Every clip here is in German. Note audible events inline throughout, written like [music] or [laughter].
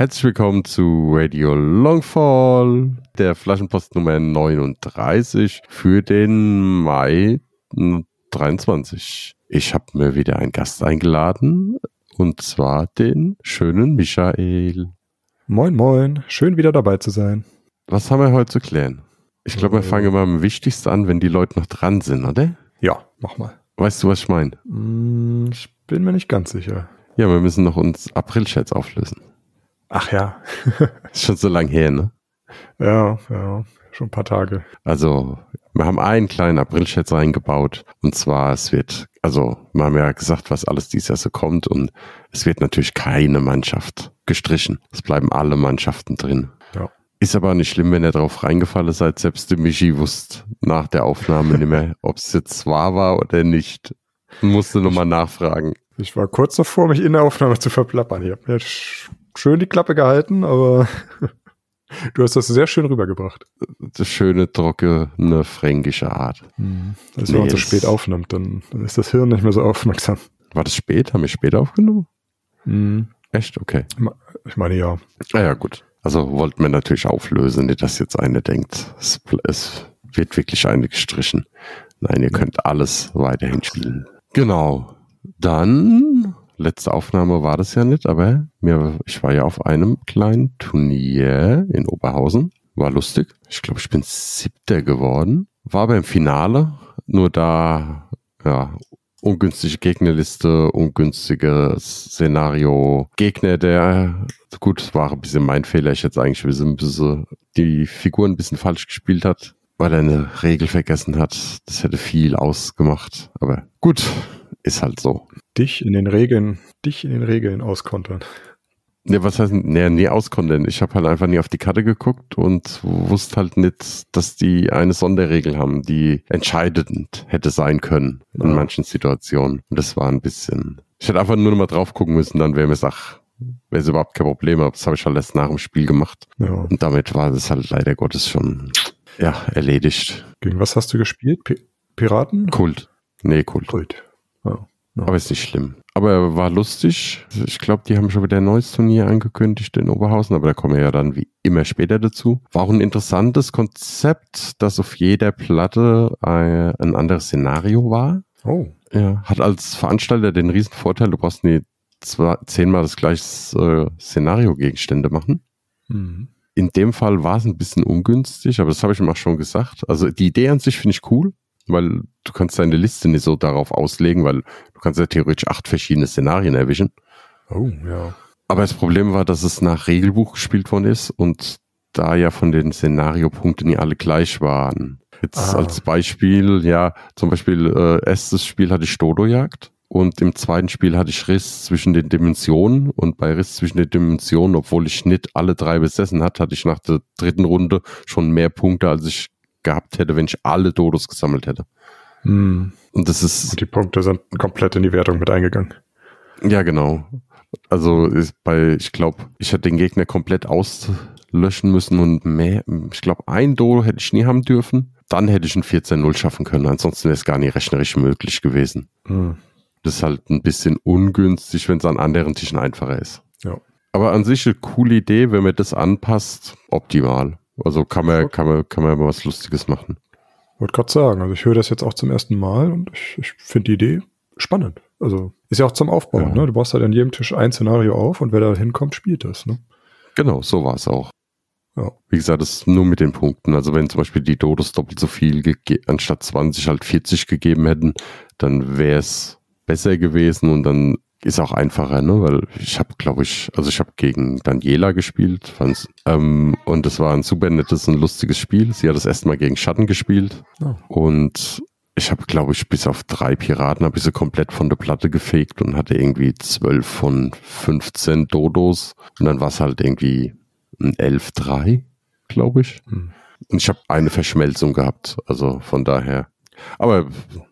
Herzlich willkommen zu Radio Longfall, der Flaschenpost Nummer 39 für den Mai 23. Ich habe mir wieder einen Gast eingeladen und zwar den schönen Michael. Moin, moin. Schön wieder dabei zu sein. Was haben wir heute zu klären? Ich glaube, wir fangen mal am wichtigsten an, wenn die Leute noch dran sind, oder? Ja, mach mal. Weißt du, was ich meine? Hm, ich bin mir nicht ganz sicher. Ja, wir müssen noch uns April-Chats auflösen. Ach ja. Ist [laughs] schon so lang her, ne? Ja, ja. Schon ein paar Tage. Also, wir haben einen kleinen April-Chat reingebaut. Und zwar, es wird, also, wir haben ja gesagt, was alles dieses Jahr so kommt. Und es wird natürlich keine Mannschaft gestrichen. Es bleiben alle Mannschaften drin. Ja. Ist aber nicht schlimm, wenn ihr drauf reingefallen seid. Selbst der Michi wusste nach der Aufnahme nicht mehr, [laughs] ob es jetzt wahr war oder nicht. Musste nochmal nachfragen. Ich war kurz davor, mich in der Aufnahme zu verplappern. Ich habe mir schön die Klappe gehalten, aber [laughs] du hast das sehr schön rübergebracht. Das schöne, trockene, fränkische Art. Hm. Also, wenn man so spät aufnimmt, dann, dann, ist das Hirn nicht mehr so aufmerksam. War das spät? Haben wir spät aufgenommen? Hm. Echt? Okay. Ich meine, ja. Ah ja, gut. Also wollten wir natürlich auflösen, nicht, dass jetzt eine denkt, es, es wird wirklich eine gestrichen. Nein, ihr könnt alles weiterhin spielen. Genau. Dann letzte Aufnahme war das ja nicht, aber mir, ich war ja auf einem kleinen Turnier in Oberhausen. War lustig. Ich glaube, ich bin siebter geworden. War aber im Finale. Nur da, ja, ungünstige Gegnerliste, ungünstiges Szenario. Gegner, der, gut, war ein bisschen mein Fehler. Ich hätte eigentlich ein bisschen die Figuren ein bisschen falsch gespielt hat, weil er eine Regel vergessen hat. Das hätte viel ausgemacht. Aber gut, ist halt so. Dich in den Regeln, dich in den Regeln auskontern. Ne, was heißt, ne, nie auskontern. Ich habe halt einfach nie auf die Karte geguckt und wusste halt nicht, dass die eine Sonderregel haben, die entscheidend hätte sein können in ja. manchen Situationen. Und das war ein bisschen. Ich hätte einfach nur noch mal drauf gucken müssen, dann wäre mir Sach, wäre es überhaupt kein Problem. Aber das habe ich halt erst nach dem Spiel gemacht. Ja. Und damit war das halt leider Gottes schon, ja, erledigt. Gegen was hast du gespielt? P Piraten? Kult. Nee, Kult. Kult. Ja. Aber ist nicht schlimm. Aber war lustig. Ich glaube, die haben schon wieder ein neues Turnier angekündigt in Oberhausen, aber da kommen wir ja dann wie immer später dazu. War auch ein interessantes Konzept, dass auf jeder Platte ein, anderes Szenario war. Oh. Ja, hat als Veranstalter den riesen Vorteil, du brauchst nie zwar zehnmal das gleiche äh, Szenario-Gegenstände machen. Mhm. In dem Fall war es ein bisschen ungünstig, aber das habe ich ihm auch schon gesagt. Also die Idee an sich finde ich cool weil du kannst deine Liste nicht so darauf auslegen, weil du kannst ja theoretisch acht verschiedene Szenarien erwischen. Oh, ja. Aber das Problem war, dass es nach Regelbuch gespielt worden ist und da ja von den Szenariopunkten nie alle gleich waren. Jetzt ah. als Beispiel, ja, zum Beispiel äh, erstes Spiel hatte ich Dodo-Jagd und im zweiten Spiel hatte ich Riss zwischen den Dimensionen und bei Riss zwischen den Dimensionen, obwohl ich nicht alle drei besessen hat, hatte ich nach der dritten Runde schon mehr Punkte, als ich gehabt hätte, wenn ich alle Dodos gesammelt hätte. Hm. Und das ist. Und die Punkte sind komplett in die Wertung mit eingegangen. Ja, genau. Also ist bei, ich glaube, ich hätte den Gegner komplett auslöschen müssen und mehr, ich glaube, ein Dodo hätte ich nie haben dürfen. Dann hätte ich ein 14-0 schaffen können. Ansonsten wäre es gar nicht rechnerisch möglich gewesen. Hm. Das ist halt ein bisschen ungünstig, wenn es an anderen Tischen einfacher ist. Ja. Aber an sich eine coole Idee, wenn man das anpasst, optimal. Also kann man, kann man, kann man mal was Lustiges machen. Wollte gerade sagen, also ich höre das jetzt auch zum ersten Mal und ich, ich finde die Idee spannend. Also ist ja auch zum Aufbauen, ja. ne? Du baust halt an jedem Tisch ein Szenario auf und wer da hinkommt, spielt das, ne? Genau, so war es auch. Ja. Wie gesagt, das ist nur mit den Punkten. Also wenn zum Beispiel die Dodos doppelt so viel anstatt 20 halt 40 gegeben hätten, dann wäre es besser gewesen und dann ist auch einfacher, ne? Weil ich habe, glaube ich, also ich habe gegen Daniela gespielt, ähm, und es war ein super nettes und lustiges Spiel. Sie hat das erste Mal gegen Schatten gespielt oh. und ich habe, glaube ich, bis auf drei Piraten habe ich sie komplett von der Platte gefegt und hatte irgendwie zwölf von 15 Dodos. Und dann war es halt irgendwie ein 11-3, glaube ich. Hm. Und ich habe eine Verschmelzung gehabt. Also von daher. Aber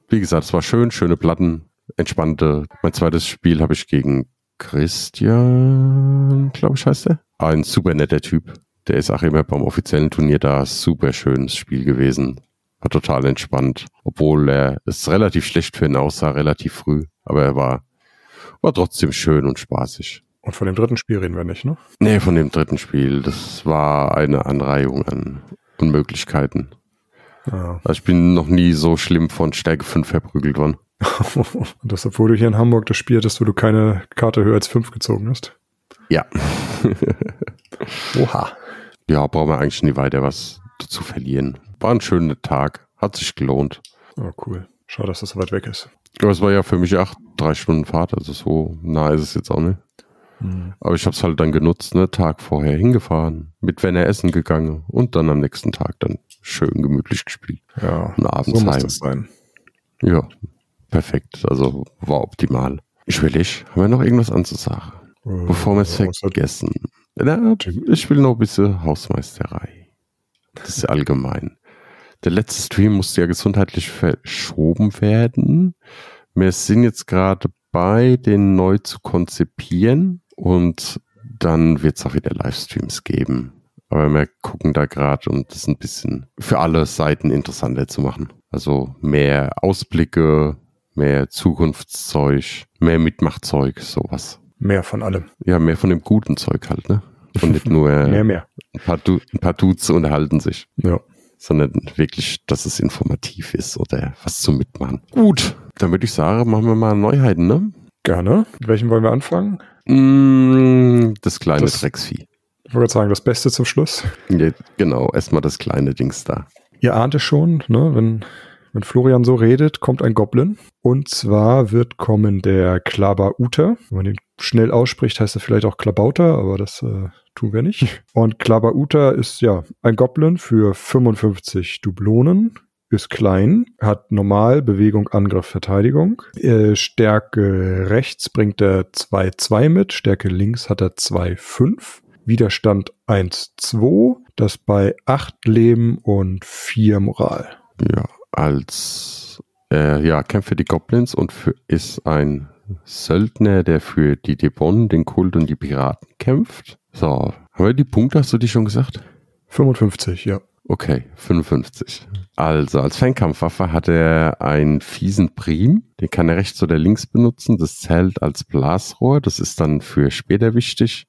wie gesagt, es war schön, schöne Platten, entspannte. Mein zweites Spiel habe ich gegen Christian, glaube ich, heißt er. Ein super netter Typ. Der ist auch immer beim offiziellen Turnier da. Super schönes Spiel gewesen. War total entspannt. Obwohl er es relativ schlecht für ihn aussah, relativ früh. Aber er war, war trotzdem schön und spaßig. Und von dem dritten Spiel reden wir nicht, ne? Nee, von dem dritten Spiel. Das war eine Anreihung an Unmöglichkeiten. Ja. Also ich bin noch nie so schlimm von Stärke 5 verprügelt worden. [laughs] Und das, obwohl du hier in Hamburg das Spiel hattest, wo du keine Karte höher als 5 gezogen hast? Ja. [laughs] Oha. Ja, brauchen wir eigentlich nie weiter was zu verlieren. War ein schöner Tag. Hat sich gelohnt. Oh, cool. Schade, dass das so weit weg ist. Aber es war ja für mich auch drei Stunden Fahrt, also so nah ist es jetzt auch nicht. Mhm. Aber ich habe es halt dann genutzt, ne, Tag vorher hingefahren, mit Werner essen gegangen und dann am nächsten Tag dann schön gemütlich gespielt. Ja, und abends so muss heim. das sein. Ja, perfekt. Also war optimal. Ich will ich. Haben wir noch irgendwas anzusagen? Äh, Bevor wir es vergessen. Ja, ich will noch ein bisschen Hausmeisterei. Das ist ja allgemein. Der letzte Stream musste ja gesundheitlich verschoben werden. Wir sind jetzt gerade bei, den neu zu konzipieren und dann wird es auch wieder Livestreams geben. Aber wir gucken da gerade, um das ein bisschen für alle Seiten interessanter zu machen. Also mehr Ausblicke, mehr Zukunftszeug, mehr Mitmachzeug, sowas. Mehr von allem. Ja, mehr von dem guten Zeug halt, ne? Und nicht nur [laughs] mehr, mehr. Ein, paar du ein paar Dudes unterhalten sich. Ja. Sondern wirklich, dass es informativ ist oder was zum Mitmachen. Gut, dann würde ich sagen, machen wir mal Neuheiten, ne? Gerne. Mit welchem wollen wir anfangen? Mm, das kleine das, Drecksvieh. Ich wollte sagen, das Beste zum Schluss. Ja, genau, erstmal das kleine Dings da. Ihr ahnt es schon, ne? wenn, wenn Florian so redet, kommt ein Goblin. Und zwar wird kommen der Klabauter. Wenn man den schnell ausspricht, heißt er vielleicht auch Klabauter, aber das äh, tun wir nicht. [laughs] Und Klabauter ist ja ein Goblin für 55 Dublonen ist klein, hat normal Bewegung, Angriff, Verteidigung. Äh, Stärke rechts bringt er 2-2 mit, Stärke links hat er 2-5. Widerstand 1-2, das bei 8 Leben und 4 Moral. Ja, als äh, ja, kämpft für die Goblins und für, ist ein Söldner, der für die Debon, den Kult und die Piraten kämpft. So, haben wir die Punkte, hast du die schon gesagt? 55, ja. Okay, 55. Also als Fernkampfwaffe hat er einen fiesen Prim, den kann er rechts oder links benutzen. Das zählt als Blasrohr, das ist dann für später wichtig.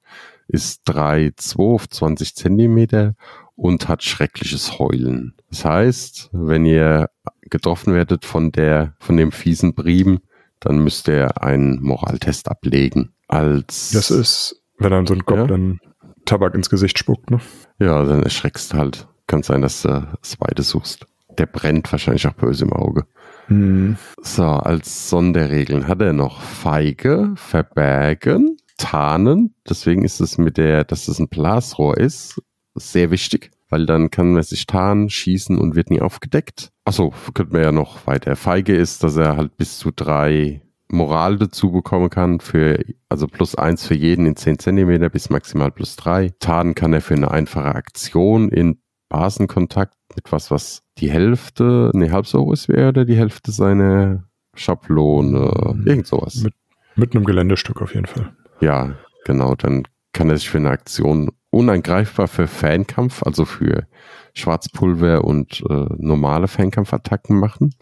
Ist 3,2 auf 20 Zentimeter und hat schreckliches Heulen. Das heißt, wenn ihr getroffen werdet von der, von dem fiesen Prim, dann müsst ihr einen Moraltest ablegen. Als das ist, wenn dann so ein Goblin ja? Tabak ins Gesicht spuckt, ne? Ja, dann erschreckst du halt. Kann sein, dass du das Zweite suchst. Der brennt wahrscheinlich auch böse im Auge. Hm. So, als Sonderregeln hat er noch Feige, Verbergen, Tarnen. Deswegen ist es mit der, dass es ein Blasrohr ist, sehr wichtig, weil dann kann man sich tarnen, schießen und wird nie aufgedeckt. Achso, könnte man ja noch weiter. Feige ist, dass er halt bis zu drei Moral dazu bekommen kann, für, also plus eins für jeden in 10 Zentimeter bis maximal plus drei. Tarnen kann er für eine einfache Aktion in Basenkontakt mit was, was die Hälfte, ne, halb so groß wäre oder die Hälfte seiner Schablone, mhm. irgend sowas. Mit, mit einem Geländestück auf jeden Fall. Ja, genau, dann kann er sich für eine Aktion unangreifbar für Fernkampf, also für Schwarzpulver und äh, normale Fernkampfattacken machen.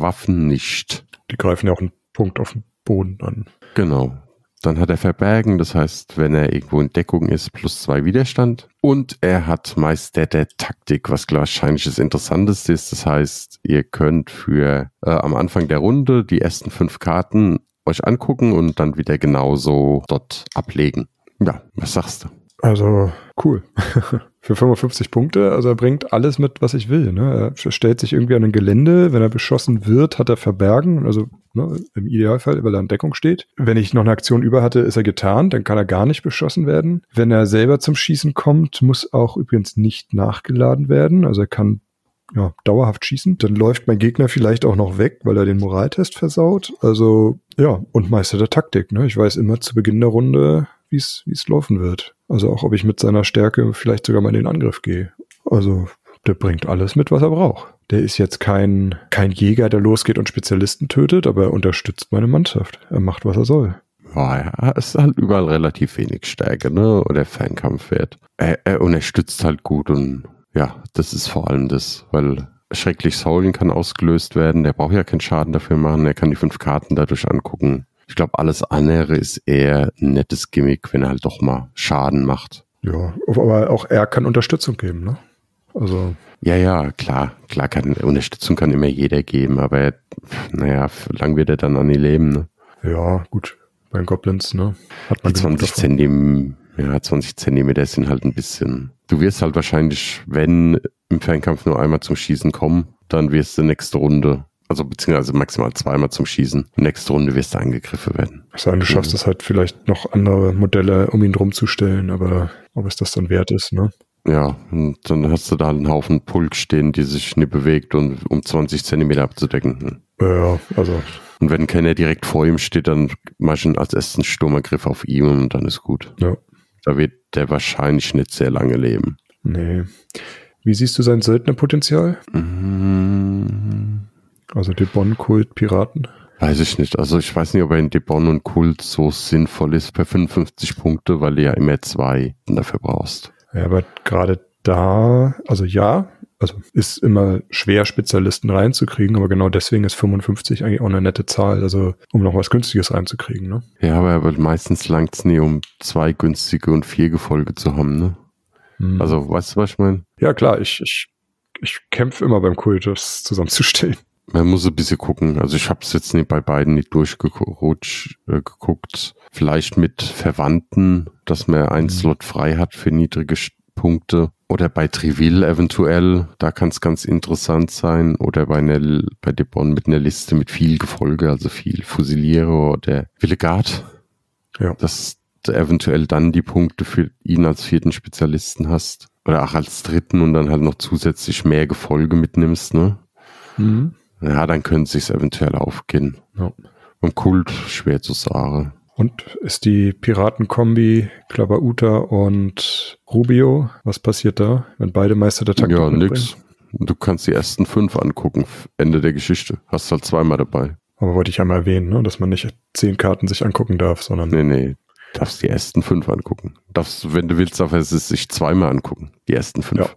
Waffen nicht. Die greifen ja auch einen Punkt auf den Boden an. Genau. Dann hat er Verbergen, das heißt, wenn er irgendwo in Deckung ist, plus zwei Widerstand. Und er hat Meister der Taktik, was wahrscheinlich das Interessanteste ist. Das heißt, ihr könnt für äh, am Anfang der Runde die ersten fünf Karten euch angucken und dann wieder genauso dort ablegen. Ja, was sagst du? Also cool. [laughs] Für 55 Punkte, also er bringt alles mit, was ich will. Ne? Er stellt sich irgendwie an ein Gelände, wenn er beschossen wird, hat er Verbergen, also ne, im Idealfall, weil er in Deckung steht. Wenn ich noch eine Aktion über hatte, ist er getarnt, dann kann er gar nicht beschossen werden. Wenn er selber zum Schießen kommt, muss auch übrigens nicht nachgeladen werden. Also er kann ja, dauerhaft schießen. Dann läuft mein Gegner vielleicht auch noch weg, weil er den Moraltest versaut. Also ja, und Meister der Taktik. Ne? Ich weiß immer zu Beginn der Runde, wie es laufen wird. Also auch, ob ich mit seiner Stärke vielleicht sogar mal in den Angriff gehe. Also der bringt alles mit, was er braucht. Der ist jetzt kein, kein Jäger, der losgeht und Spezialisten tötet, aber er unterstützt meine Mannschaft. Er macht, was er soll. Ja, er ist halt überall relativ wenig Stärke, ne? Oder Fernkampfwert. Er, er unterstützt halt gut und ja, das ist vor allem das, weil schrecklich Saulen kann ausgelöst werden. Der braucht ja keinen Schaden dafür machen. Er kann die fünf Karten dadurch angucken. Ich glaube, alles andere ist eher ein nettes Gimmick, wenn er halt doch mal Schaden macht. Ja, aber auch er kann Unterstützung geben, ne? Also. Ja, ja, klar. Klar kann, Unterstützung kann immer jeder geben, aber naja, lang wird er dann an die leben, ne? Ja, gut. Bei den Goblins, ne? Hat man 20 Zentimeter, ja, 20 Zentimeter sind halt ein bisschen. Du wirst halt wahrscheinlich, wenn im Fernkampf nur einmal zum Schießen kommen, dann wirst du nächste Runde also beziehungsweise maximal zweimal zum Schießen. Nächste Runde wirst du angegriffen werden. Sage, du schaffst mhm. es halt vielleicht noch andere Modelle, um ihn drum zu stellen, aber ob es das dann wert ist, ne? Ja, und dann hast du da einen Haufen Pulk stehen, die sich nicht bewegt und um 20 Zentimeter abzudecken. Ja, also. Und wenn keiner direkt vor ihm steht, dann mach ich als ersten Sturmangriff auf ihm und dann ist gut. Ja. Da wird der wahrscheinlich nicht sehr lange leben. Nee. Wie siehst du sein Söldnerpotenzial? Mhm. Also Debon, Kult, Piraten? Weiß ich nicht. Also ich weiß nicht, ob er in Debon und Kult so sinnvoll ist für 55 Punkte, weil du ja immer zwei dafür brauchst. Ja, aber gerade da, also ja, also ist immer schwer, Spezialisten reinzukriegen, aber genau deswegen ist 55 eigentlich auch eine nette Zahl, also um noch was Günstiges reinzukriegen, ne? Ja, aber, aber meistens langt es nie, um zwei günstige und vier Gefolge zu haben, ne? Hm. Also, weißt du, was ich meine? Ja, klar, ich, ich, ich kämpfe immer beim Kult, das zusammenzustellen. Man muss ein bisschen gucken. Also ich habe es jetzt nicht bei beiden nicht durchgeguckt. Äh, geguckt. Vielleicht mit Verwandten, dass man einen mhm. Slot frei hat für niedrige Punkte. Oder bei Triville eventuell, da kann es ganz interessant sein. Oder bei, einer, bei Debon mit einer Liste mit viel Gefolge, also viel Fusiliere oder Villegard. Ja. Dass du eventuell dann die Punkte für ihn als vierten Spezialisten hast. Oder auch als dritten und dann halt noch zusätzlich mehr Gefolge mitnimmst, ne? Mhm. Ja, dann können sie es eventuell aufgehen. Ja. Beim Kult schwer zu sagen. Und ist die Piratenkombi Klabauta und Rubio, was passiert da, wenn beide Meister der Taktik Ja, nix. Du kannst die ersten fünf angucken. Ende der Geschichte. Hast halt zweimal dabei. Aber wollte ich einmal erwähnen, ne? dass man nicht zehn Karten sich angucken darf, sondern. Nee, nee. Darfst die ersten fünf angucken. Darfst, wenn du willst, darfst du es sich zweimal angucken. Die ersten fünf. Ja.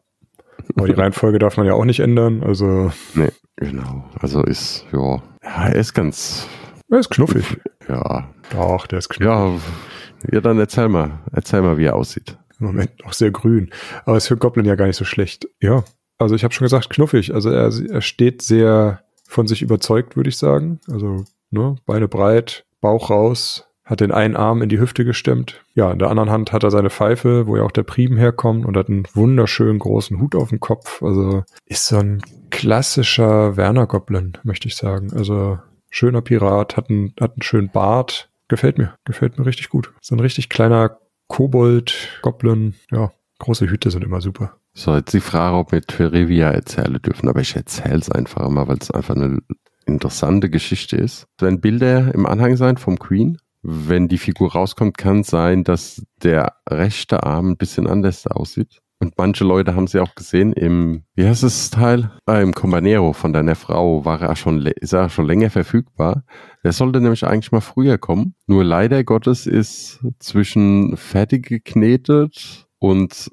Aber die Reihenfolge darf man ja auch nicht ändern, also. Nee, genau. Also ist, ja. Ja, er ist ganz. Er ist knuffig. Ja. Doch, der ist knuffig. Ja, ja, dann erzähl mal. Erzähl mal, wie er aussieht. Im Moment noch sehr grün. Aber ist für Goblin ja gar nicht so schlecht. Ja. Also ich habe schon gesagt, knuffig. Also er, er steht sehr von sich überzeugt, würde ich sagen. Also, ne, Beine breit, Bauch raus, hat den einen Arm in die Hüfte gestemmt. Ja, in der anderen Hand hat er seine Pfeife, wo ja auch der Priem herkommt und hat einen wunderschönen großen Hut auf dem Kopf. Also ist so ein klassischer Werner Goblin, möchte ich sagen. Also schöner Pirat, hat einen, hat einen schönen Bart. Gefällt mir, gefällt mir richtig gut. So ein richtig kleiner Kobold, Goblin. Ja, große Hüte sind immer super. So, jetzt die Frage, ob wir Trivia erzählen dürfen, aber ich erzähle es einfach mal, weil es einfach eine interessante Geschichte ist. Wenn Bilder im Anhang sein vom Queen, wenn die Figur rauskommt, kann sein, dass der rechte Arm ein bisschen anders aussieht. Und manche Leute haben sie auch gesehen im, wie heißt das Teil? Ah, Im Combanero von deiner Frau war er schon, ist er schon länger verfügbar. Der sollte nämlich eigentlich mal früher kommen. Nur leider Gottes ist zwischen fertig geknetet und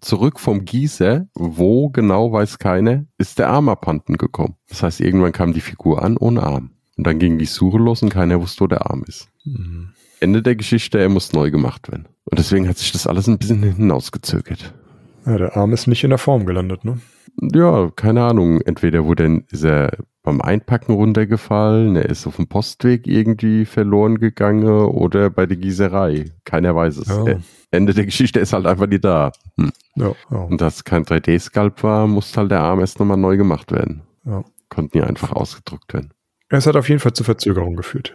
zurück vom Gießer, wo genau weiß keiner, ist der Arm abhanden gekommen. Das heißt, irgendwann kam die Figur an ohne Arm. Und dann ging die Suche los und keiner wusste, wo der Arm ist. Mhm. Ende der Geschichte, er muss neu gemacht werden. Und deswegen hat sich das alles ein bisschen hinten ausgezögert. Ja, der Arm ist nicht in der Form gelandet, ne? Ja, keine Ahnung. Entweder wurde ist er beim Einpacken runtergefallen, er ist auf dem Postweg irgendwie verloren gegangen oder bei der Gießerei. Keiner weiß es. Ja. Ende der Geschichte ist halt einfach nicht da. Hm. Ja, ja. Und dass kein 3D-Sculpt war, musste halt der Arm erst nochmal neu gemacht werden. Ja. Konnte nie einfach ausgedrückt werden. Es hat auf jeden Fall zu Verzögerung geführt.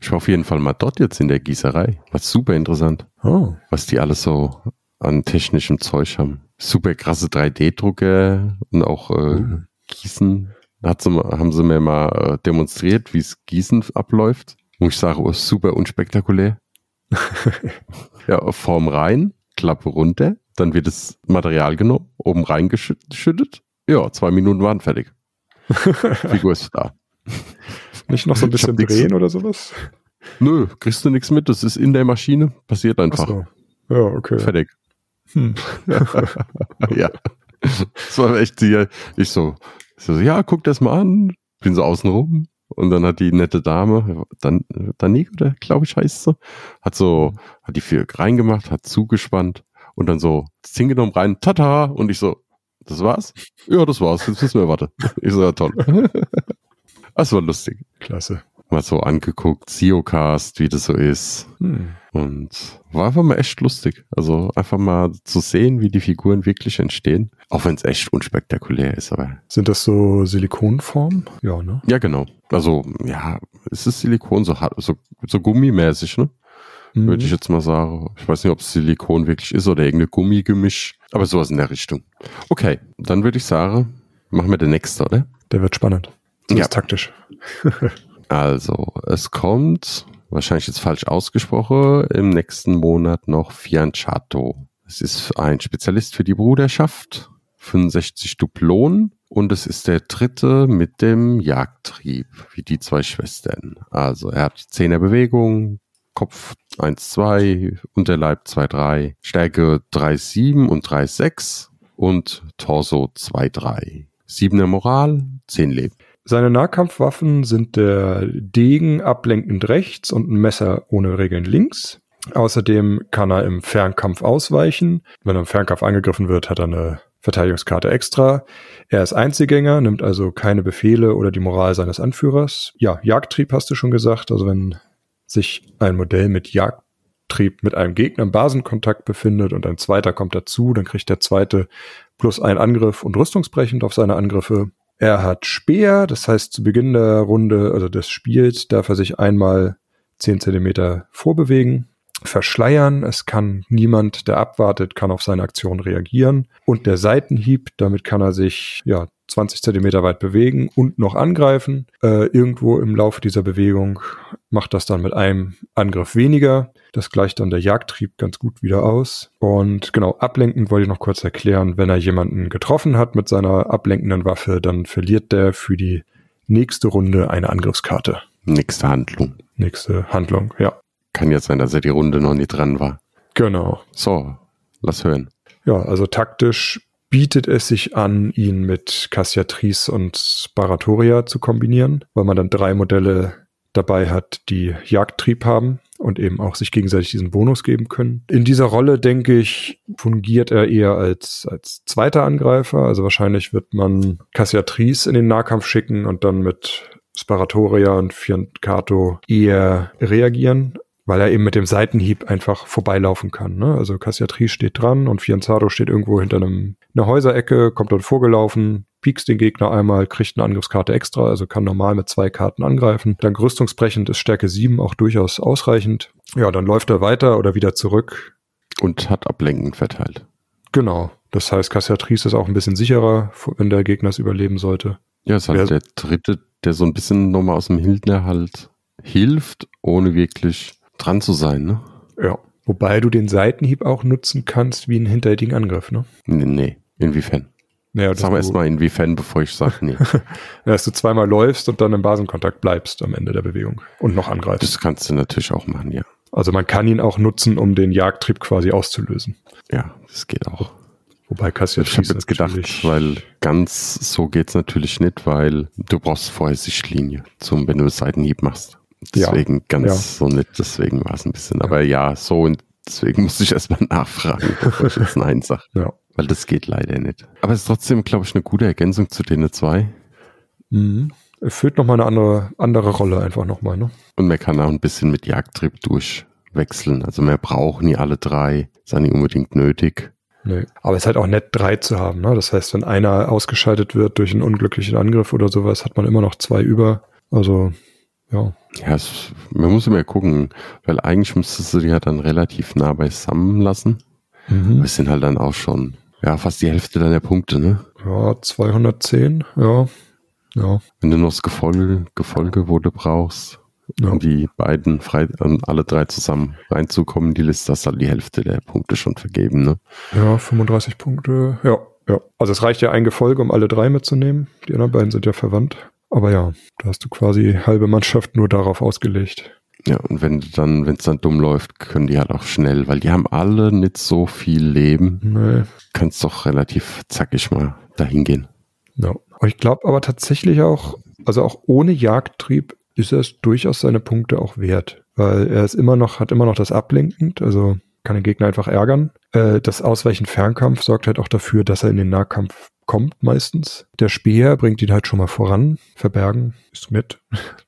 Ich war auf jeden Fall mal dort jetzt in der Gießerei. War super interessant. Oh. Was die alles so an technischem Zeug haben. Super krasse 3D-Drucke und auch äh, Mhm. Gießen. Hat sie, haben sie mir mal äh, demonstriert, wie es Gießen abläuft. Wo ich sage, oh, super unspektakulär. [laughs] ja, Form rein, Klappe runter, dann wird das Material genommen, oben reingeschüttet. Ja, zwei Minuten waren fertig. [laughs] Figur ist da. Nicht noch so ein bisschen nix- drehen oder sowas? Nö, kriegst du nichts mit, das ist in der Maschine, passiert Ach einfach. so. Ja, okay. Fertig. Hm. [laughs] ja. Das war echt hier. Ich so, ich so, ja, guck das mal an. Bin so außen rum. Und dann hat die nette Dame, Dan, Danik, oder glaube ich heißt sie, hat so, hat die vier reingemacht, hat zugespannt und dann so das Ding genommen rein, tata, und ich so, das war's? Ja, das war's, jetzt müssen wir warten. Ich so, ja, toll. [laughs] Das war lustig. Klasse. Mal so angeguckt, Siocast, wie das so ist. Hm. Und war einfach mal echt lustig. Also einfach mal zu sehen, wie die Figuren wirklich entstehen. Auch wenn es echt unspektakulär ist, aber. Sind das so Silikonformen? Ja, ne? Ja, genau. Also, ja, es ist Silikon so, so, so gummimäßig, ne? Mhm. Würde ich jetzt mal sagen. Ich weiß nicht, ob es Silikon wirklich ist oder irgendeine Gummigemisch. Aber sowas in der Richtung. Okay, dann würde ich sagen, machen wir den nächsten, oder? Der wird spannend. Ja. Ja. taktisch. [laughs] Also, es kommt, wahrscheinlich jetzt falsch ausgesprochen, im nächsten Monat noch Fianchetto. Es ist ein Spezialist für die Bruderschaft, 65 Duplonen und es ist der dritte mit dem Jagdtrieb, wie die zwei Schwestern. Also, er hat 10er Bewegung, Kopf 1, 2, Unterleib 2, 3, Stärke 3, 7 und 3, 6 und Torso 2, 3. 7er Moral, 10 Leben. Seine Nahkampfwaffen sind der Degen ablenkend rechts und ein Messer ohne Regeln links. Außerdem kann er im Fernkampf ausweichen. Wenn er im Fernkampf angegriffen wird, hat er eine Verteidigungskarte extra. Er ist Einzelgänger, nimmt also keine Befehle oder die Moral seines Anführers. Ja, Jagdtrieb hast du schon gesagt. Also wenn sich ein Modell mit Jagdtrieb mit einem Gegner im Basenkontakt befindet und ein zweiter kommt dazu, dann kriegt der zweite plus ein Angriff und rüstungsbrechend auf seine Angriffe. Er hat Speer, das heißt zu Beginn der Runde, also des Spiels, darf er sich einmal 10 Zentimeter vorbewegen. Verschleiern, es kann niemand, der abwartet, kann auf seine Aktion reagieren. Und der Seitenhieb, damit kann er sich ja 20 Zentimeter weit bewegen und noch angreifen. Äh, irgendwo im Laufe dieser Bewegung macht das dann mit einem Angriff weniger. Das gleicht dann der Jagdtrieb ganz gut wieder aus. Und genau, ablenkend wollte ich noch kurz erklären, wenn er jemanden getroffen hat mit seiner ablenkenden Waffe, dann verliert der für die nächste Runde eine Angriffskarte. Nächste Handlung. Nächste Handlung, ja. Kann jetzt sein, dass er die Runde noch nicht dran war. Genau. So, lass hören. Ja, also taktisch bietet es sich an, ihn mit Cassiatrice und Sparatoria zu kombinieren, weil man dann drei Modelle dabei hat, die Jagdtrieb haben und eben auch sich gegenseitig diesen Bonus geben können. In dieser Rolle, denke ich, fungiert er eher als, als zweiter Angreifer. Also wahrscheinlich wird man Cassiatrice in den Nahkampf schicken und dann mit Sparatoria und Fiancato eher reagieren weil er eben mit dem Seitenhieb einfach vorbeilaufen kann. Ne? Also Cassiatrice steht dran und Fianzado steht irgendwo hinter einem, einer Häuserecke, kommt dort vorgelaufen, piekst den Gegner einmal, kriegt eine Angriffskarte extra, also kann normal mit zwei Karten angreifen. Dann rüstungsbrechend ist Stärke 7 auch durchaus ausreichend. Ja, dann läuft er weiter oder wieder zurück. Und hat ablenkend verteilt. Genau. Das heißt, Cassiatrice ist auch ein bisschen sicherer, wenn der Gegner es überleben sollte. Ja, ist halt der dritte, der so ein bisschen nochmal aus dem Hildner halt hilft, ohne wirklich dran zu sein, ne? Ja. Wobei du den Seitenhieb auch nutzen kannst wie einen hinterhältigen Angriff, ne? Nee, nee. Inwiefern? Naja, Sag mal erstmal inwiefern, bevor ich sage, nee. [laughs] dass du zweimal läufst und dann im Basenkontakt bleibst am Ende der Bewegung und noch angreifst. Das kannst du natürlich auch machen, ja. Also man kann ihn auch nutzen, um den Jagdtrieb quasi auszulösen. Ja, das geht auch. Wobei Ich Cassiatrice habe jetzt gedacht, weil ganz so geht's natürlich nicht, weil du brauchst vorher Sichtlinie, zum, wenn du Seitenhieb machst. Ja, Deswegen ganz ja. so nicht, deswegen war es ein bisschen. Aber ja, so und deswegen musste ich erstmal [laughs] nachfragen, bevor ich jetzt [laughs] Nein sage. Ja. Weil das geht leider nicht. Aber es ist trotzdem, glaube ich, eine gute Ergänzung zu denen zwei. Mhm. Erfüllt nochmal eine andere, andere Rolle einfach nochmal, ne? Und man kann auch ein bisschen mit Jagdtrieb durchwechseln. Also man braucht nie alle drei. Ist auch nicht unbedingt nötig. Nee. Aber es ist halt auch nett, drei zu haben, ne? Das heißt, wenn einer ausgeschaltet wird durch einen unglücklichen Angriff oder sowas, hat man immer noch zwei über. Also, ja. Ja, es, man muss immer gucken, weil eigentlich müsstest du die ja dann relativ nah beisammen lassen. Mhm. Das sind halt dann auch schon, ja, fast die Hälfte deiner Punkte, ne? Ja, 210, ja. Ja, Wenn du noch das Gefolge, Gefolge, wo du brauchst, ja. um die beiden frei, um alle drei zusammen reinzukommen in die Liste, hast du halt die Hälfte der Punkte schon vergeben, ne? ja 35 Punkte. Ja, ja. Also es reicht ja ein Gefolge, um alle drei mitzunehmen. Die anderen beiden sind ja verwandt. Aber ja, da hast du quasi halbe Mannschaft nur darauf ausgelegt. Ja, und wenn dann, wenn es dann dumm läuft, können die halt auch schnell, weil die haben alle nicht so viel Leben. Nee. Kannst doch relativ zackig mal dahin gehen. Ja. Aber ich glaube aber tatsächlich auch, also auch ohne Jagdtrieb ist es durchaus seine Punkte auch wert. Weil er ist immer noch, hat immer noch das Ablenkend, also kann den Gegner einfach ärgern. Äh, das Ausweichen Fernkampf sorgt halt auch dafür, dass er in den Nahkampf kommt meistens. Der Speer bringt ihn halt schon mal voran. Verbergen ist mit.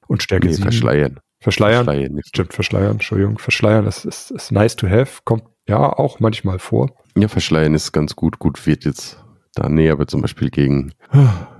Und Stärke Nee, verschleiern. Verschleiern. Verschleiern nicht. Stimmt, verschleiern, Entschuldigung. Verschleiern ist, ist, ist nice to have, kommt ja auch manchmal vor. Ja, verschleiern ist ganz gut. Gut wird jetzt da nee, aber zum Beispiel gegen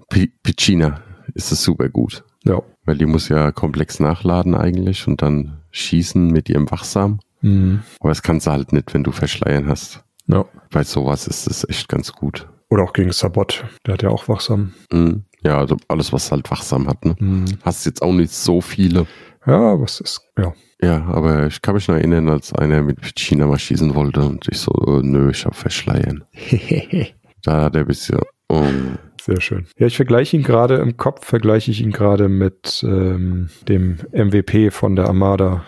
Pi- Piccina ist es super gut. Ja. Weil die muss ja komplex nachladen eigentlich und dann schießen mit ihrem Wachsam. Mhm. Aber das kannst du halt nicht, wenn du Verschleiern hast. ja. Bei sowas ist es echt ganz gut. Oder auch gegen Sabot. Der hat ja auch wachsam. Mhm. Ja, also alles, was halt wachsam hat. Ne? Mhm. Hast jetzt auch nicht so viele. Ja, was ist, ja. Ja, aber ich kann mich noch erinnern, als einer mit Piccina mal schießen wollte und ich so, äh, nö, ich hab Verschleiern. [laughs] Da hat er ein bisschen, oh, Sehr schön. Ja, ich vergleiche ihn gerade im Kopf, vergleiche ich ihn gerade mit ähm, dem MVP von der Armada.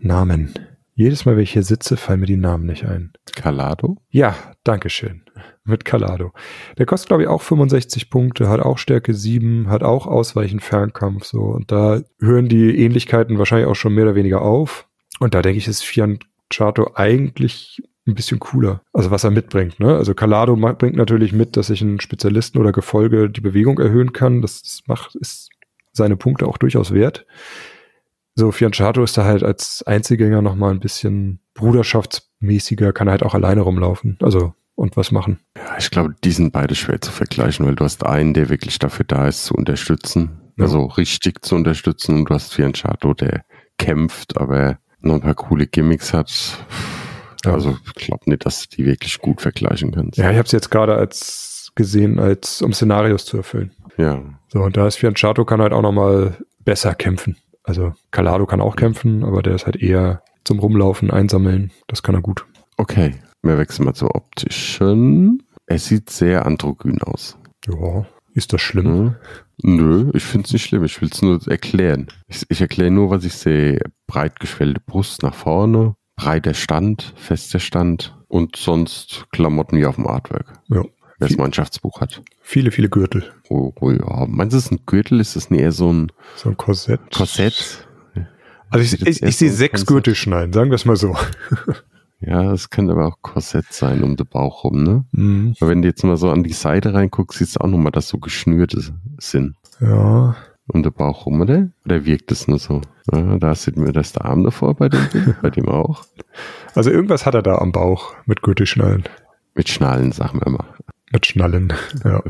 Namen. Jedes Mal, wenn ich hier sitze, fallen mir die Namen nicht ein. Calado? Ja, Dankeschön. Mit Calado. Der kostet, glaube ich, auch 65 Punkte, hat auch Stärke 7, hat auch Ausweichen Fernkampf, so. Und da hören die Ähnlichkeiten wahrscheinlich auch schon mehr oder weniger auf. Und da denke ich, ist Fianchato eigentlich ein bisschen cooler. Also was er mitbringt, ne? Also Calado bringt natürlich mit, dass ich einen Spezialisten oder Gefolge die Bewegung erhöhen kann. Das, das macht, ist seine Punkte auch durchaus wert. So, Fianchato ist da halt als Einzelgänger nochmal ein bisschen bruderschaftsmäßiger, kann halt auch alleine rumlaufen. Also, und was machen. Ja, ich glaube, die sind beide schwer zu vergleichen, weil du hast einen, der wirklich dafür da ist, zu unterstützen. Ja. Also richtig zu unterstützen und du hast Fianchato, der kämpft, aber noch ein paar coole Gimmicks hat. Ja. Also ich glaube nicht, dass du die wirklich gut vergleichen kannst. Ja, ich habe es jetzt gerade als gesehen, als um Szenarios zu erfüllen. ja. So, und da ist Fianchato kann halt auch nochmal besser kämpfen. Also Calado kann auch kämpfen, aber der ist halt eher zum Rumlaufen, Einsammeln. Das kann er gut. Okay, wir wechseln mal zum optischen. Er sieht sehr androgyn aus. Ja, ist das schlimm? Hm? Nö, ich finde es nicht schlimm. Ich will es nur erklären. Ich, ich erkläre nur, was ich sehe. Breit geschwellte Brust nach vorne, breiter Stand, fester Stand und sonst Klamotten wie auf dem Artwork. Ja. Wer das Mannschaftsbuch hat. Viele, viele Gürtel. Oh, oh ja. Meinst du, es ist ein Gürtel? Ist das eher so ein So ein Korsett. Korsett? Also ich, ich, ich, sehe so sechs aus. Gürtelschneiden, sagen wir es mal so. [laughs] Ja, es könnte aber auch Korsett sein um den Bauch rum, ne? Mhm. Aber wenn du jetzt mal so an die Seite reinguckst, siehst du auch nochmal, dass so geschnürte sind. Ja, um den Bauch rum, oder? Oder wirkt es nur so? Ja, da sieht mir das der Arm davor bei dem bei dem auch. also irgendwas hat er da am Bauch mit Gürtelschnallen. Mit Schnallen, sagen wir mal. Mit Schnallen. [laughs] Ja.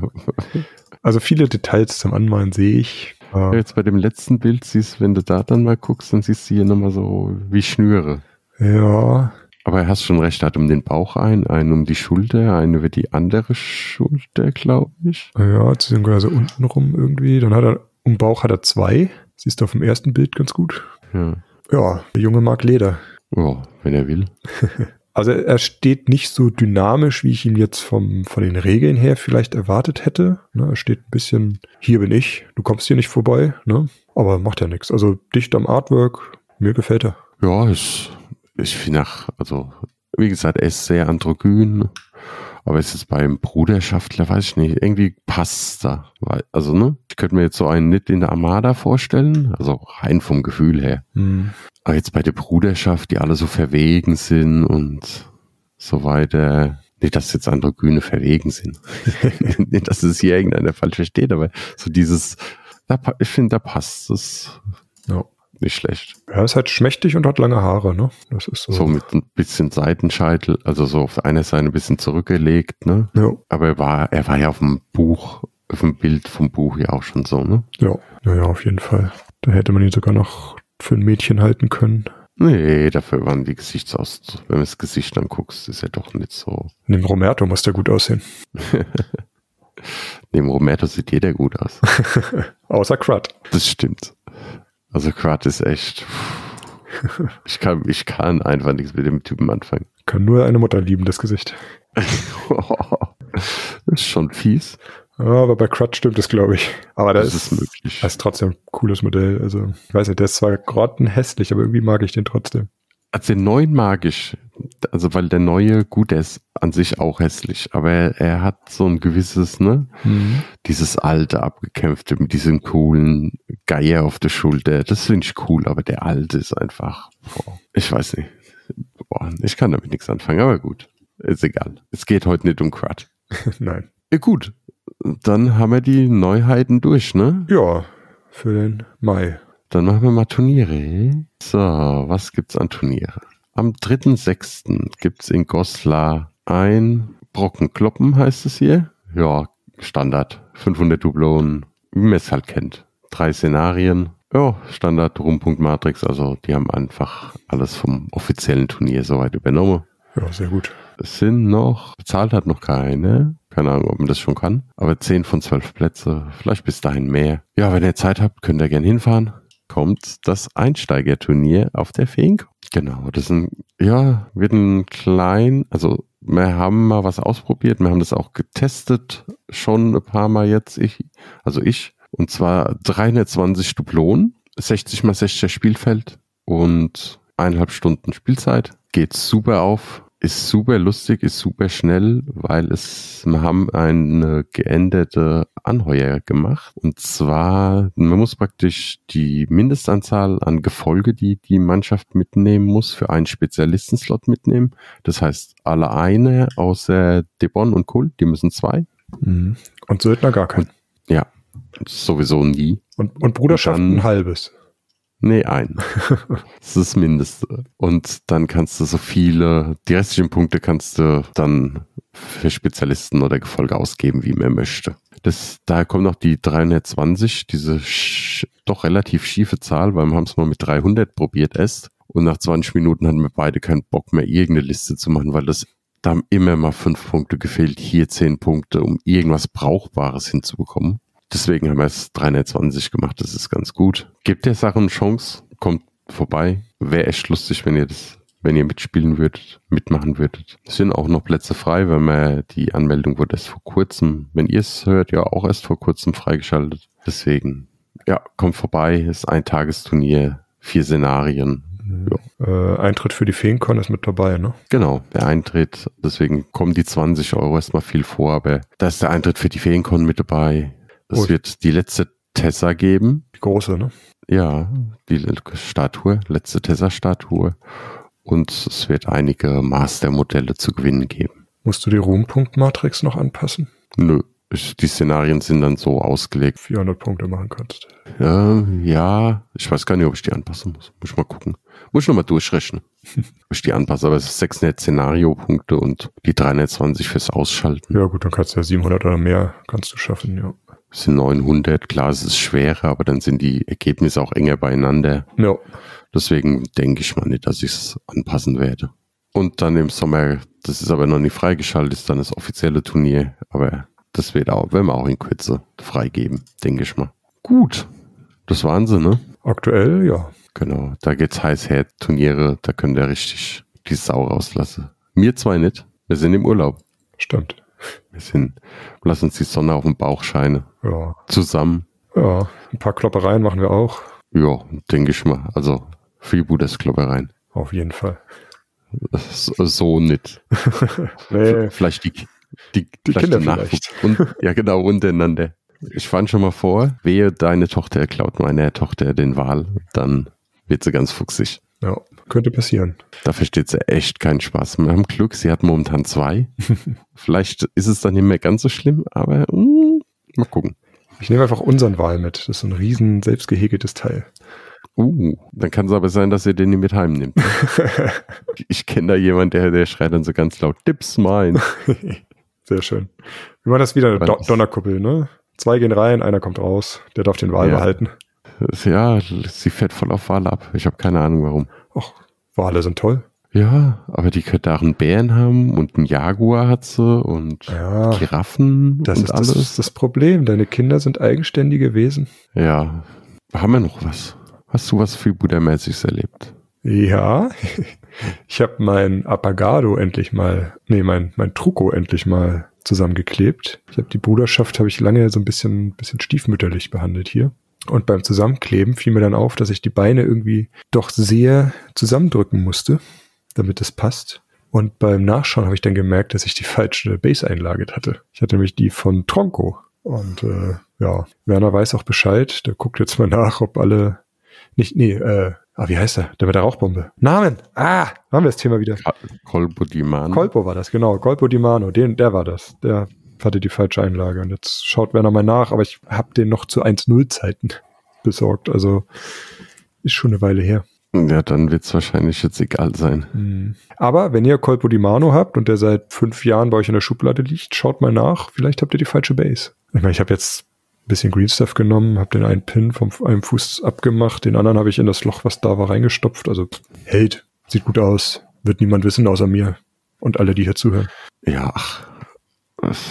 Also viele Details zum Anmalen sehe ich. Ja, Äh, Jetzt bei dem letzten Bild siehst, wenn du da dann mal guckst, dann siehst du hier nochmal so wie Schnüre. ja, Aber er hast schon recht, er hat um den Bauch einen, einen um die Schulter, einen über die andere Schulter, glaube ich. ja, beziehungsweise unten rum irgendwie. Dann hat er, um Bauch hat er zwei. Siehst du auf dem ersten Bild ganz gut. Ja. Ja, der Junge mag Leder. Oh, wenn er will. [laughs] Also er steht nicht so dynamisch, wie ich ihn jetzt vom, von den Regeln her vielleicht erwartet hätte. Ne, er steht ein bisschen, hier bin ich, du kommst hier nicht vorbei, ne? Aber macht ja nichts. Also dicht am Artwork, mir gefällt er. Ja, ich, ich finde also, wie gesagt, er ist sehr androgyn, aber es ist beim Bruderschaftler, weiß ich nicht, irgendwie passt da. Also, ne, ich könnte mir jetzt so einen nicht in der Armada vorstellen, also rein vom Gefühl her. Hm. Aber jetzt bei der Bruderschaft, die alle so verwegen sind und so weiter. Nicht, dass jetzt androgyne verwegen sind. [laughs] [laughs] nicht, dass es hier irgendeiner falsch versteht, aber so dieses, da, ich finde, da passt es Ja. Nicht schlecht. Er ist halt schmächtig und hat lange Haare, ne? Das ist so. So mit ein bisschen Seitenscheitel, also so auf einer Seite ein bisschen zurückgelegt, ne? Ja, Aber er war, er war ja auf dem Buch, auf dem Bild vom Buch ja auch schon so, ne? ja, ja, ja, auf jeden Fall. Da hätte man ihn sogar noch für ein Mädchen halten können. Nee, dafür waren die Gesichtsaus. Wenn du das Gesicht anguckst, ist er doch nicht so. Neben Romerto muss der gut aussehen. [laughs] Neben Romerto sieht jeder gut aus. [laughs] Außer Crud. Das stimmt. Also Crud ist echt. Ich kann, ich kann einfach nichts mit dem Typen anfangen. Kann nur eine Mutter lieben, das Gesicht. das [laughs] ist schon fies. Aber bei Crud stimmt es, glaube ich. Aber das, Das ist möglich. Das ist trotzdem ein cooles Modell. Also, ich weiß nicht, der ist zwar grottenhässlich, aber irgendwie mag ich den trotzdem. Also den neuen mag ich. Also weil der neue, gut, der ist an sich auch hässlich, aber er, er hat so ein gewisses, ne, dieses alte, abgekämpfte mit diesem coolen Geier auf der Schulter. Das finde ich cool, aber der alte ist einfach, boah, ich weiß nicht. Boah, ich kann damit nichts anfangen, aber gut. Ist egal. Es geht heute nicht um Crud. [laughs] Nein. Ja, gut. Dann haben wir die Neuheiten durch, ne? Ja, für den Mai. Dann machen wir mal Turniere. So, was gibt's an Turniere? Am 3.6. gibt's in Goslar ein Brocken Kloppen, heißt es hier. Ja, Standard. 500 Dublonen, wie man es halt kennt. Drei Szenarien. Ja, Standard, Rumpunkt Matrix. Also, die haben einfach alles vom offiziellen Turnier soweit übernommen. Ja, sehr gut. Es sind noch, bezahlt hat noch keine. Keine Ahnung, ob man das schon kann. Aber 10 von 12 Plätze. Vielleicht bis dahin mehr. Ja, wenn ihr Zeit habt, könnt ihr gerne hinfahren. Kommt das Einsteigerturnier auf der Fink. Genau, das ist ein, ja, wird ein klein, also wir haben mal was ausprobiert, wir haben das auch getestet, schon ein paar Mal jetzt, ich, also ich. Und zwar 320 Dublonen, 60 mal 60 Spielfeld und eineinhalb Stunden Spielzeit. Geht super auf, ist super lustig, ist super schnell, weil es, wir haben eine geänderte Anheuer gemacht. Und zwar, man muss praktisch die Mindestanzahl an Gefolge, die die Mannschaft mitnehmen muss, für einen Spezialistenslot mitnehmen. Das heißt, alle eine außer Debon und Kult, die müssen zwei. Mhm. Und Söldner gar kein. Ja, sowieso nie. Und, und Bruderschaft Und dann- ein halbes. Nee, ein. [laughs] Das ist das Mindeste. Und dann kannst du so viele, die restlichen Punkte kannst du dann für Spezialisten oder Gefolge ausgeben, wie man möchte. Das, daher kommt noch die 320, diese doch relativ schiefe Zahl, weil wir haben es mal mit 300 probiert erst. Und nach 20 Minuten hatten wir beide keinen Bock mehr, irgendeine Liste zu machen, weil das, da haben immer mal fünf Punkte gefehlt, hier zehn Punkte, um irgendwas Brauchbares hinzubekommen. Deswegen haben wir es 320 gemacht. Das ist ganz gut. Gebt der Sache eine Chance. Kommt vorbei. Wäre echt lustig, wenn ihr das, wenn ihr mitspielen würdet, mitmachen würdet. Es sind auch noch Plätze frei, weil man die Anmeldung wurde erst vor kurzem, wenn ihr es hört, ja auch erst vor kurzem freigeschaltet. Deswegen, ja, kommt vorbei. Ist ein Tagesturnier, vier Szenarien. Äh, Eintritt für die Feencon ist mit dabei, ne? Genau, der Eintritt. Deswegen kommen die 20 Euro erstmal viel vor, aber da ist der Eintritt für die Feencon mit dabei. Es Gut. wird die letzte Tessa geben. Die große, ne? Ja, die Statue, letzte Tessa-Statue. Und es wird einige Mastermodelle zu gewinnen geben. Musst du die Ruhmpunktmatrix noch anpassen? Nö, die Szenarien sind dann so ausgelegt. 400 Punkte machen kannst. Ja, ja, ich weiß gar nicht, ob ich die anpassen muss. Muss ich mal gucken. Muss ich nochmal durchrechnen, [laughs] ob ich die anpasse. Aber es ist 600 Szenariopunkte und die 320 fürs Ausschalten. Ja gut, dann kannst du ja 700 oder mehr kannst du schaffen, ja. Es sind 900. Klar, es ist schwerer, aber dann sind die Ergebnisse auch enger beieinander. Ja, Deswegen denke ich mal nicht, dass ich es anpassen werde. Und dann im Sommer, das ist aber noch nicht freigeschaltet, ist dann das offizielle Turnier. Aber das wird auch, werden wir auch in Kürze freigeben, denke ich mal. Gut, das waren sie, ne? aktuell, ja. Genau, da geht's heiß her, Turniere, da könnt ihr richtig die Sau rauslassen. Mir zwei nicht, wir sind im Urlaub. Stimmt. Wir sind, lass uns die Sonne auf dem Bauch scheinen. Ja. Zusammen, Ja, ein paar Kloppereien machen wir auch. ja, denke ich mal. Also, Freebooters-Kloppereien. Auf jeden Fall. So, so nicht. [laughs] Nee, Vielleicht die, die, Die vielleicht Kinder Nachwuchs- Und, ja, genau, untereinander. Ich fand schon mal vor, wehe, deine Tochter klaut meiner Tochter den Wal, dann wird sie ganz fuchsig. ja, könnte passieren. Da versteht sie echt keinen Spaß. Wir haben Glück, sie hat momentan zwei. [laughs] Vielleicht ist es dann nicht mehr ganz so schlimm, aber mm, mal gucken. Ich nehme einfach unseren Wal mit. Das ist so ein riesen selbstgehäkeltes Teil. Uh, dann kann es aber sein, dass ihr den nicht mit heimnimmt. [laughs] ich kenne da jemanden, der, der schreit dann so ganz laut, Dips mein. [laughs] Sehr schön. Wir machen das wieder eine Do Donnerkuppel, ne? Zwei gehen rein, einer kommt raus. Der darf den Wal Ja. behalten. Ja, sie fährt voll auf Wal ab. Ich habe keine Ahnung warum. Boah, alle sind toll. Ja, aber die könnte auch einen Bären haben und einen Jaguar hat sie und Ja, Giraffen das und ist alles. das, das Problem. Deine Kinder sind eigenständige Wesen. Ja. Haben wir noch was? Hast du was für Buddha-mäßiges erlebt? Ja, [laughs] ich habe mein Apagado endlich mal, nee, mein, mein Truco endlich mal zusammengeklebt. Ich habe die Bruderschaft, habe ich lange so ein bisschen, bisschen stiefmütterlich behandelt hier. Und beim Zusammenkleben fiel mir dann auf, dass ich die Beine irgendwie doch sehr zusammendrücken musste, damit es passt. Und beim Nachschauen habe ich dann gemerkt, dass ich die falsche Base einlagert hatte. Ich hatte nämlich die von Tronco. Und äh, ja, Werner weiß auch Bescheid. Der guckt jetzt mal nach, ob alle nicht, nee, äh, ah, wie heißt er? Der mit der Rauchbombe. Namen! Ah, haben wir das Thema wieder. Kolbo Diman. Kolpo war das, genau. Kolpo Di Mano, den, der war das. Der hatte die falsche Einlage. Und jetzt schaut Werner mal nach, aber ich habe den noch zu 1-0 Zeiten [laughs] besorgt. Also ist schon eine Weile her. ja, dann wird's wahrscheinlich jetzt egal sein. Hm. Aber wenn ihr Kolpo Di Mano habt und der seit fünf Jahren bei euch in der Schublade liegt, schaut mal nach. Vielleicht habt ihr die falsche Base. Ich meine, ich habe jetzt ein bisschen Green Stuff genommen, habe den einen Pin vom einem Fuß abgemacht, den anderen habe ich in das Loch, was da war, reingestopft. Also hält, sieht gut aus, wird niemand wissen außer mir und alle, die hier zuhören. Ja, ach.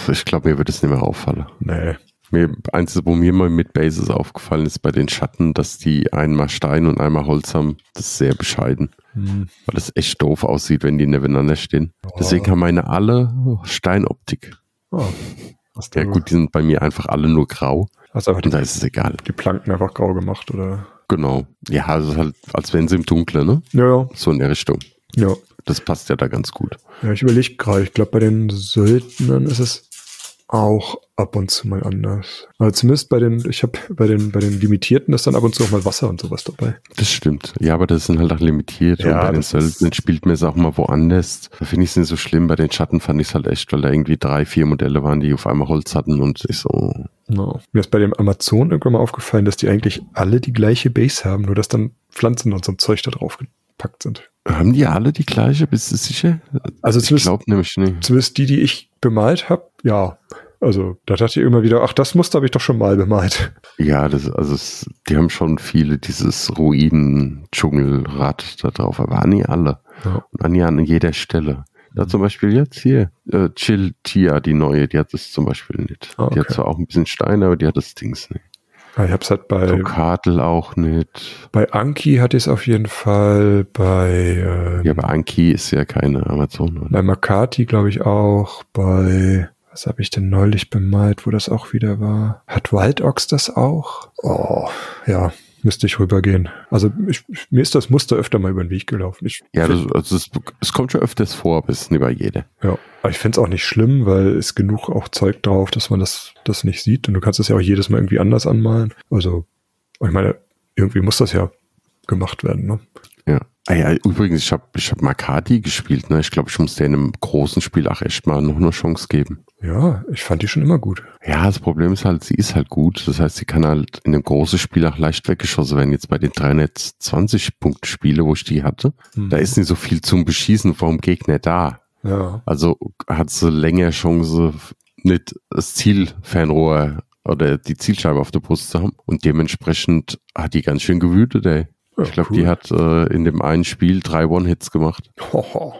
Ich glaube, mir wird es nicht mehr auffallen. Nee. Mir, eins, wo mir mal mit Bases aufgefallen ist bei den Schatten, dass die einmal Stein und einmal Holz haben, das ist sehr bescheiden. Hm. Weil das echt doof aussieht, wenn die nebeneinander stehen. Ja. Deswegen haben meine alle Steinoptik. Oh. Ja gut, die sind bei mir einfach alle nur grau. hast einfach die, Und da ist es egal. die Planken einfach grau gemacht, oder? Genau. Ja, also halt, als wären sie im Dunklen, ne? Ja, ja. So in der Richtung. Ja, Das passt ja da ganz gut. ja ich überlege gerade, ich glaube, bei den Söldnern ist es auch ab und zu mal anders. Also zumindest bei den, ich habe bei den, bei den Limitierten ist dann ab und zu auch mal Wasser und sowas dabei. Das stimmt. Ja, aber das sind halt auch limitiert. Ja, und bei den Söldnern spielt man es auch mal woanders. Da finde ich es nicht so schlimm. Bei den Schatten fand ich es halt echt, weil da irgendwie drei, vier Modelle waren, die auf einmal Holz hatten und ich so, No. Mir ist bei dem Amazon irgendwann mal aufgefallen, dass die eigentlich alle die gleiche Base haben, nur dass dann Pflanzen und so ein Zeug da drauf gepackt sind. haben die alle die gleiche? Bist du sicher? Also Ich zumindest, glaube nämlich nicht. zumindest die, die ich bemalt habe, ja. Also da dachte ich immer wieder, ach, das Muster habe ich doch schon mal bemalt. Ja, das, also es, die haben schon viele dieses Ruinen-Dschungelrad da drauf, aber nie alle. Ja. Und nie an jeder Stelle. Da zum Beispiel jetzt hier, äh, Chill Tia, die neue, die hat das zum Beispiel nicht. Ah, Die hat okay. zwar auch ein bisschen Stein, aber die hat das Dings nicht. Ja, Ich habe es halt bei, Tokadel auch nicht. bei Anki hatte ich es auf jeden Fall, bei, ähm, Ja, aber Anki ist ja keine Amazon. Oder? bei Makati glaube ich auch, bei, was habe ich denn neulich bemalt, wo das auch wieder war? Hat Wild Ox das auch? Oh, ja, müsste ich rübergehen. Also ich, mir ist das Muster öfter mal über den Weg gelaufen. Ich, Ja, das, also es, es kommt schon öfters vor, aber es ist nicht bei jeder. Ja, aber ich find's auch nicht schlimm, weil es genug auch Zeug drauf, dass man das, das nicht sieht. Und du kannst es ja auch jedes Mal irgendwie anders anmalen. Also, ich meine, irgendwie muss das ja gemacht werden, ne? Ja. Ah ja, übrigens, ich habe ich hab Makati gespielt. Ne? Ich glaube, ich muss der in einem großen Spiel auch echt mal noch eine Chance geben. Ja, ich fand die schon immer gut. Ja, das Problem ist halt, sie ist halt gut. Das heißt, sie kann halt in einem großen Spiel auch leicht weggeschossen werden. Jetzt bei den 320-Punkt-Spiele, wo ich die hatte, da ist nicht so viel zum Beschießen vom Gegner da. Ja, Also hat sie länger Chance, nicht das Zielfernrohr oder die Zielscheibe auf der Brust zu haben. Und dementsprechend hat die ganz schön gewütet, ey. Ja, ich glaube, cool. die hat äh, in dem einen Spiel drei One-Hits gemacht. Hoho.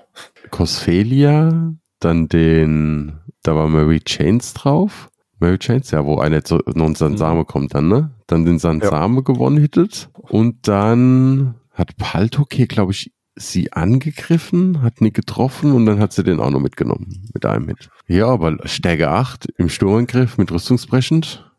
Cosfelia, dann den, da war Mary Chains drauf. Mary Chains, ja, wo einer zu noch ein Sansame kommt dann, ne? Dann den Sansame gewonnen hittet. Und dann hat Paltok hier, glaube ich, sie angegriffen, hat nie getroffen und dann hat sie den auch noch mitgenommen. Mit einem Hit. Ja, aber Stärke 8 im Sturmangriff mit rüstungsbrechend.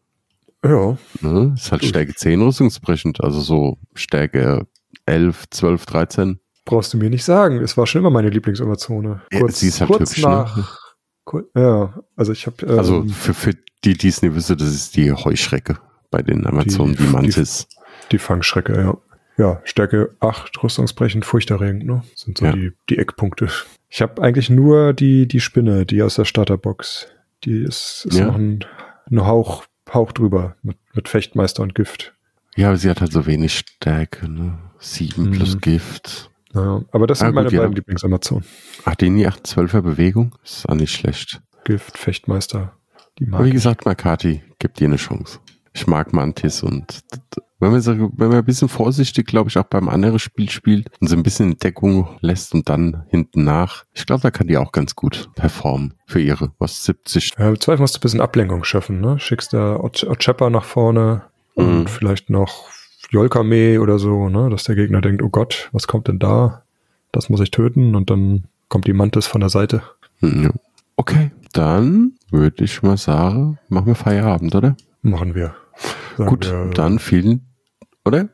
Ja, Ne? Ist halt Stärke 10 rüstungsbrechend. Also so Stärke 11, 12, 13. brauchst du mir nicht sagen. Es war schon immer meine Lieblingsamazone. Ja, sie ist halt kurz hübsch, ne? nach. Kur ja, also ich habe. Ähm, Also für, für die, die es nicht wissen, das ist die Heuschrecke bei den Amazonen, die, die- Mantis. Die Fangschrecke, ja. Ja, Stärke 8, rüstungsbrechend, furchterregend, ne? Sind so Ja. die, die Eckpunkte. Ich habe eigentlich nur die, die Spinne, die aus der Starterbox. Die ist, ist Ja. noch ein, ein Hauch, Hauch drüber mit, mit Fechtmeister und Gift. Ja, aber sie hat halt so wenig Stärke, ne? Sieben Mhm. plus Gift. Ja, aber das sind Ah, gut, meine ja. beiden Lieblingsamazonen. Ach, die 8 12er Bewegung? Ist auch nicht schlecht. Gift, Fechtmeister. Die mag Aber wie gesagt, Makati, gibt dir eine Chance. Ich mag Mantis und wenn man, wenn man ein bisschen vorsichtig, glaube ich, auch beim anderen Spiel spielt und so ein bisschen in Deckung lässt und dann hinten nach, ich glaube, da kann die auch ganz gut performen für ihre, was 70. Ja, im Zweifel musst du ein bisschen Ablenkung schaffen, ne? Schickst da Ocheppa nach vorne und Mhm. vielleicht noch Yolkame oder so, ne? Dass der Gegner denkt, oh Gott, was kommt denn da? Das muss ich töten und dann kommt die Mantis von der Seite. Hm, Ja. Okay, dann würde ich mal sagen, machen wir Feierabend, oder? Machen wir. Sagen Gut, wir, dann vielen, oder?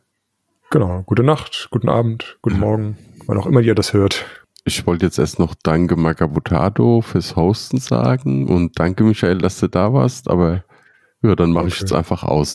Genau. Gute Nacht, guten Abend, guten Morgen, wann auch immer ihr das hört. Ich wollte jetzt erst noch Danke Magabutado fürs Hosten sagen und danke Michael, dass du da warst, aber ja, dann mache ich Okay. jetzt einfach aus.